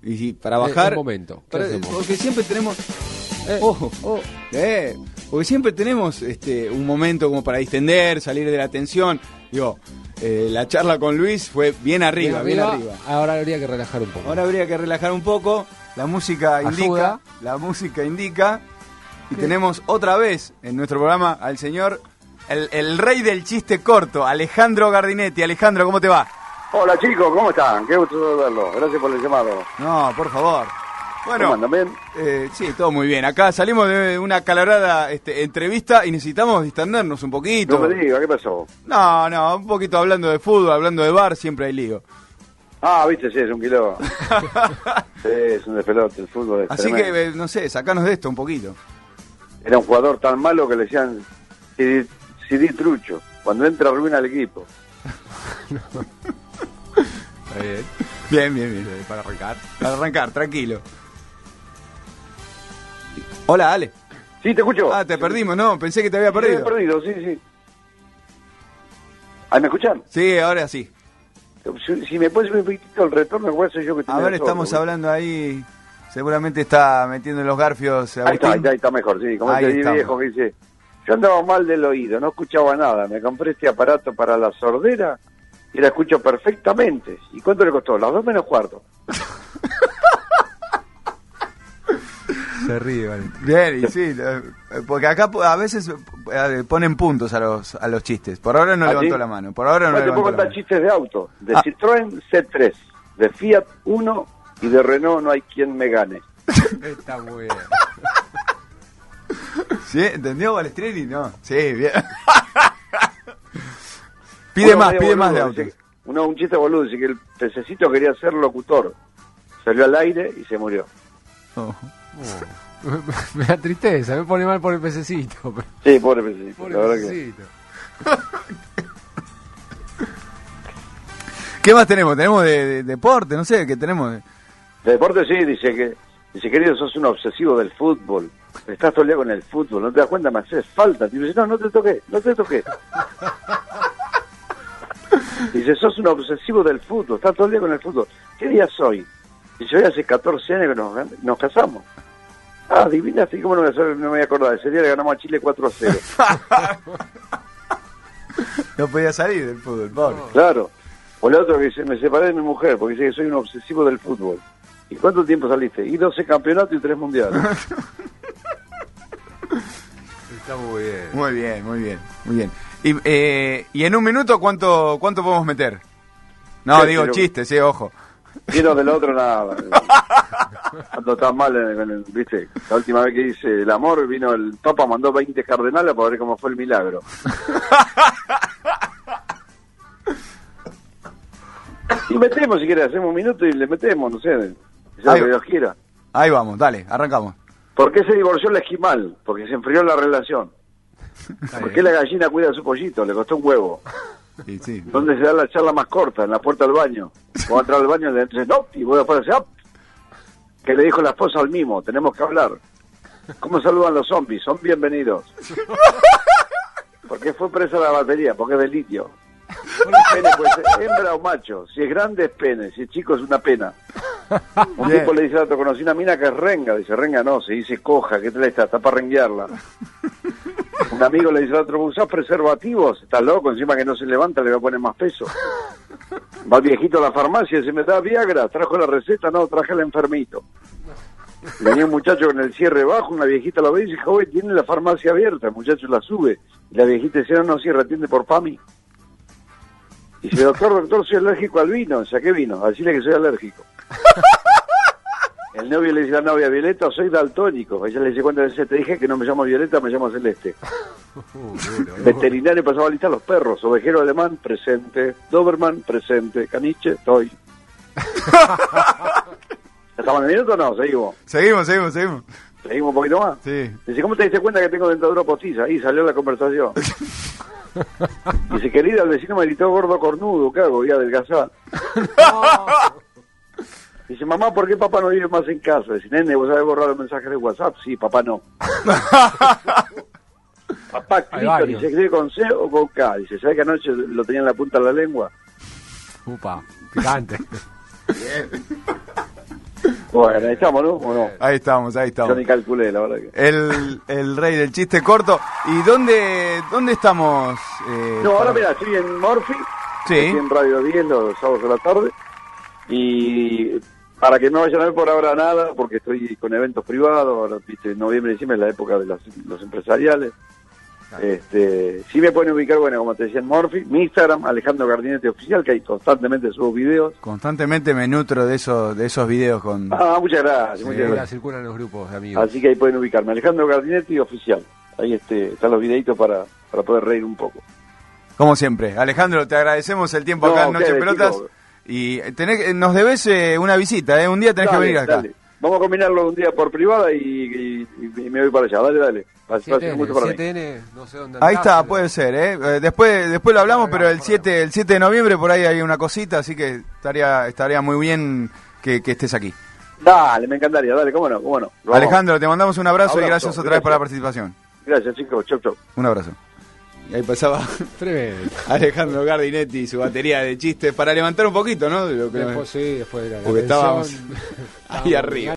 Y si- para bajar. un momento, porque siempre tenemos. Ojo, eh, porque siempre tenemos este un momento como para distender, salir de la tensión. Digo, eh, la charla con Luis fue bien arriba, bien arriba. Ahora habría que relajar un poco. Ahora habría que relajar un poco. La música Ayuda. indica. La música indica. Y tenemos otra vez en nuestro programa al señor, el, el rey del chiste corto, Alejandro Gardinetti. Alejandro, ¿cómo te va? Hola chicos, ¿cómo están? Qué gusto verlos. Gracias por el llamado. No, por favor. ¿Cómo Bueno, andan? ¿Bien? eh, sí, todo muy bien. Acá salimos de una calorada este, entrevista y necesitamos distendernos un poquito. No me diga, ¿qué pasó? No, no, un poquito hablando de fútbol, hablando de bar, siempre hay lío. Ah, viste, sí, es un kilo. sí, es un despelote, el fútbol es Así tremendo. que, eh, no sé, sacanos de esto un poquito. Era un jugador tan malo que le decían CD, CD trucho. Cuando entra arruina el equipo. Está bien. Bien, bien, bien. Para arrancar. Para arrancar, tranquilo. Hola, Ale. Sí, te escucho. Ah, te perdimos, no, pensé que te había Sí, te había perdido. perdido, sí, sí. ¿Ahí me escuchan? Sí, ahora sí. Si, si me pones un poquitito el retorno, igual soy yo que estoy A ver, estamos hablando ahí. Seguramente está metiendo los garfios. Ahí está, ahí está, ahí está mejor, sí. Como Ahí estamos. viejo que dice, yo andaba mal del oído, no escuchaba nada. Me compré este aparato para la sordera y la escucho perfectamente. ¿Y cuánto le costó? Las dos menos cuarto. Se ríe, vale. Bien, y sí, porque acá po- a veces eh, ponen puntos a los a los chistes. Por ahora no ¿Ah, levantó sí? la mano. Por ahora no Bueno, te puedo contar mano. chistes de auto. De Ah. Citroën C3, de Fiat 1 y de Renault no hay quien me gane. Está muy bien. ¿Sí? ¿Entendió Balestrini? No. Sí, bien. Pide más, pide más de autos. Uno, un chiste boludo, dice que el pececito quería ser locutor. Salió al aire y se murió. Oh. Me da tristeza, me pone mal por el pececito. pero- Sí, pobre pececito. Por la el verdad que... pececito. ¿Qué más tenemos? Tenemos de, de- deporte, no sé, ¿qué tenemos? De deporte sí, dice que, dice querido, sos un obsesivo del fútbol. Estás todo el día con el fútbol, no te das cuenta, me haces falta. Dice, no, no te toqué, no te toqué. Dice, sos un obsesivo del fútbol, estás todo el día con el fútbol. ¿Qué día soy? Dice, hoy hace 14 años que nos, nos casamos. Ah, adivinaste, ¿cómo no me, no me voy a acordar? Ese día le ganamos a Chile 4 a 0. No podía salir del fútbol, pobre. Claro. O el otro que dice, me separé de mi mujer porque dice que soy un obsesivo del fútbol. ¿Y cuánto tiempo saliste? Y 12 campeonatos y 3 mundiales. Está muy bien. Muy bien, muy bien, muy bien. Y, eh, y en un minuto, ¿cuánto cuánto podemos meter? No, digo pero- chistes, sí, ojo. No del otro nada. Cuando estás mal, en- en el- viste, la última vez que hice el amor, vino el Papa, mandó 20 cardenales para ver cómo fue el milagro. Y metemos, si quieres, hacemos un minuto y le metemos, no sé, Ahí lo que. Dios quiera. Ahí vamos, dale, arrancamos. ¿Por qué se divorció el esquimal? Porque se enfrió la relación. ¿Por qué la gallina cuida a su pollito? Le costó un huevo. Sí, sí. ¿Dónde se da la charla más corta? En la puerta del baño. Cuando entra al baño le dice, no, y voy a ponerse up. Que le dijo la esposa al mimo, tenemos que hablar. ¿Cómo saludan los zombies? Son bienvenidos. ¿Por qué fue presa la batería? Porque es de litio. Pene puede ser hembra o macho. Si es grande es pene, si es chico es una pena. Un Bien. tipo le dice al otro, conocí una mina que es renga. Dice, renga no, se dice coja, ¿qué tal está? Está para renguearla. Un amigo le dice al otro, ¿usás preservativos? Estás loco, encima que no se levanta le va a poner más peso. Va el viejito a la farmacia y dice, ¿me da Viagra? ¿Trajo la receta? No, traje al enfermito. Venía un muchacho con el cierre bajo, una viejita lo ve y dice, joven, tiene la farmacia abierta. El muchacho la sube. Y la viejita dice, no, no, cierra, atiende por PAMI. Y dice, doctor, doctor, soy alérgico al vino. O sea, ¿qué vino? Decirle que soy alérgico. El novio le dice a la novia, Violeta, soy daltónico. Ella le dice, ¿cuántas veces te dije que no me llamo Violeta, me llamo Celeste? Veterinario pasaba a listar los perros. Ovejero alemán, presente. Doberman, presente. Caniche, estoy. ¿Estamos en el minuto o no? Seguimos. Seguimos, seguimos, seguimos. Seguimos un poquito más. Sí. Dice, ¿cómo te diste cuenta que tengo dentadura postiza? Ahí salió la conversación. Dice, querida, el vecino me gritó gordo cornudo. ¿Qué hago? Voy a adelgazar. Dice, mamá, ¿por qué papá no vive más en casa? Dice, nene, ¿vos sabés borrar los mensajes de WhatsApp? Sí, papá no. papá, varios. ¿se escribe con C o con K? Dice, ¿sabés que anoche lo tenía en la punta de la lengua? Upa, picante. Bueno, ahí estamos, ¿no? ¿O no? Ahí estamos, ahí Yo estamos. ni calculé, la verdad que. El, el rey del chiste corto. ¿Y dónde, dónde estamos? eh, No, ahora mira, estoy en Morphy, Sí. estoy en Radio 10 los sábados de la tarde, y para que no vayan a ver por ahora nada, porque estoy con eventos privados, ahora, viste, noviembre y diciembre es la época de las- los empresariales. Este, sí me pueden ubicar, bueno, como te decía en Morphy, mi Instagram, Alejandro Gardinete Oficial, que ahí constantemente subo videos. Constantemente me nutro de esos, de esos videos con... Ah, muchas gracias, Sí, muchas la gracias. circulan los grupos de amigos. Así que ahí pueden ubicarme, Alejandro Gardinete Oficial. Ahí este, están los videitos para, para poder reír un poco. Como siempre. Alejandro, te agradecemos el tiempo acá en Noche Pelotas. Y tenés, que- nos debes eh, una visita, ¿eh? Un día tenés que venir acá. dale. Vamos a combinarlo un día por privada y, y- y me voy para allá. Dale, dale. Va a ser 7N, mucho para mí. 7N, no sé dónde Ahí está, pero- puede ser, ¿eh? Eh, Después, después lo hablamos, pero el por 7, el 7 de noviembre por ahí hay una cosita, así que estaría, estaría muy bien que, que estés aquí. Dale, me encantaría. Dale, cómo no, cómo. Alejandro, te mandamos un abrazo, y gracias otra vez por la participación. Gracias, chicos. Chau, chau. Un abrazo. Y ahí pasaba Tremendo. Alejandro Gardinetti y su batería de chistes para levantar un poquito, ¿no? De lo que- Después sí, después de la, porque estábamos ahí arriba.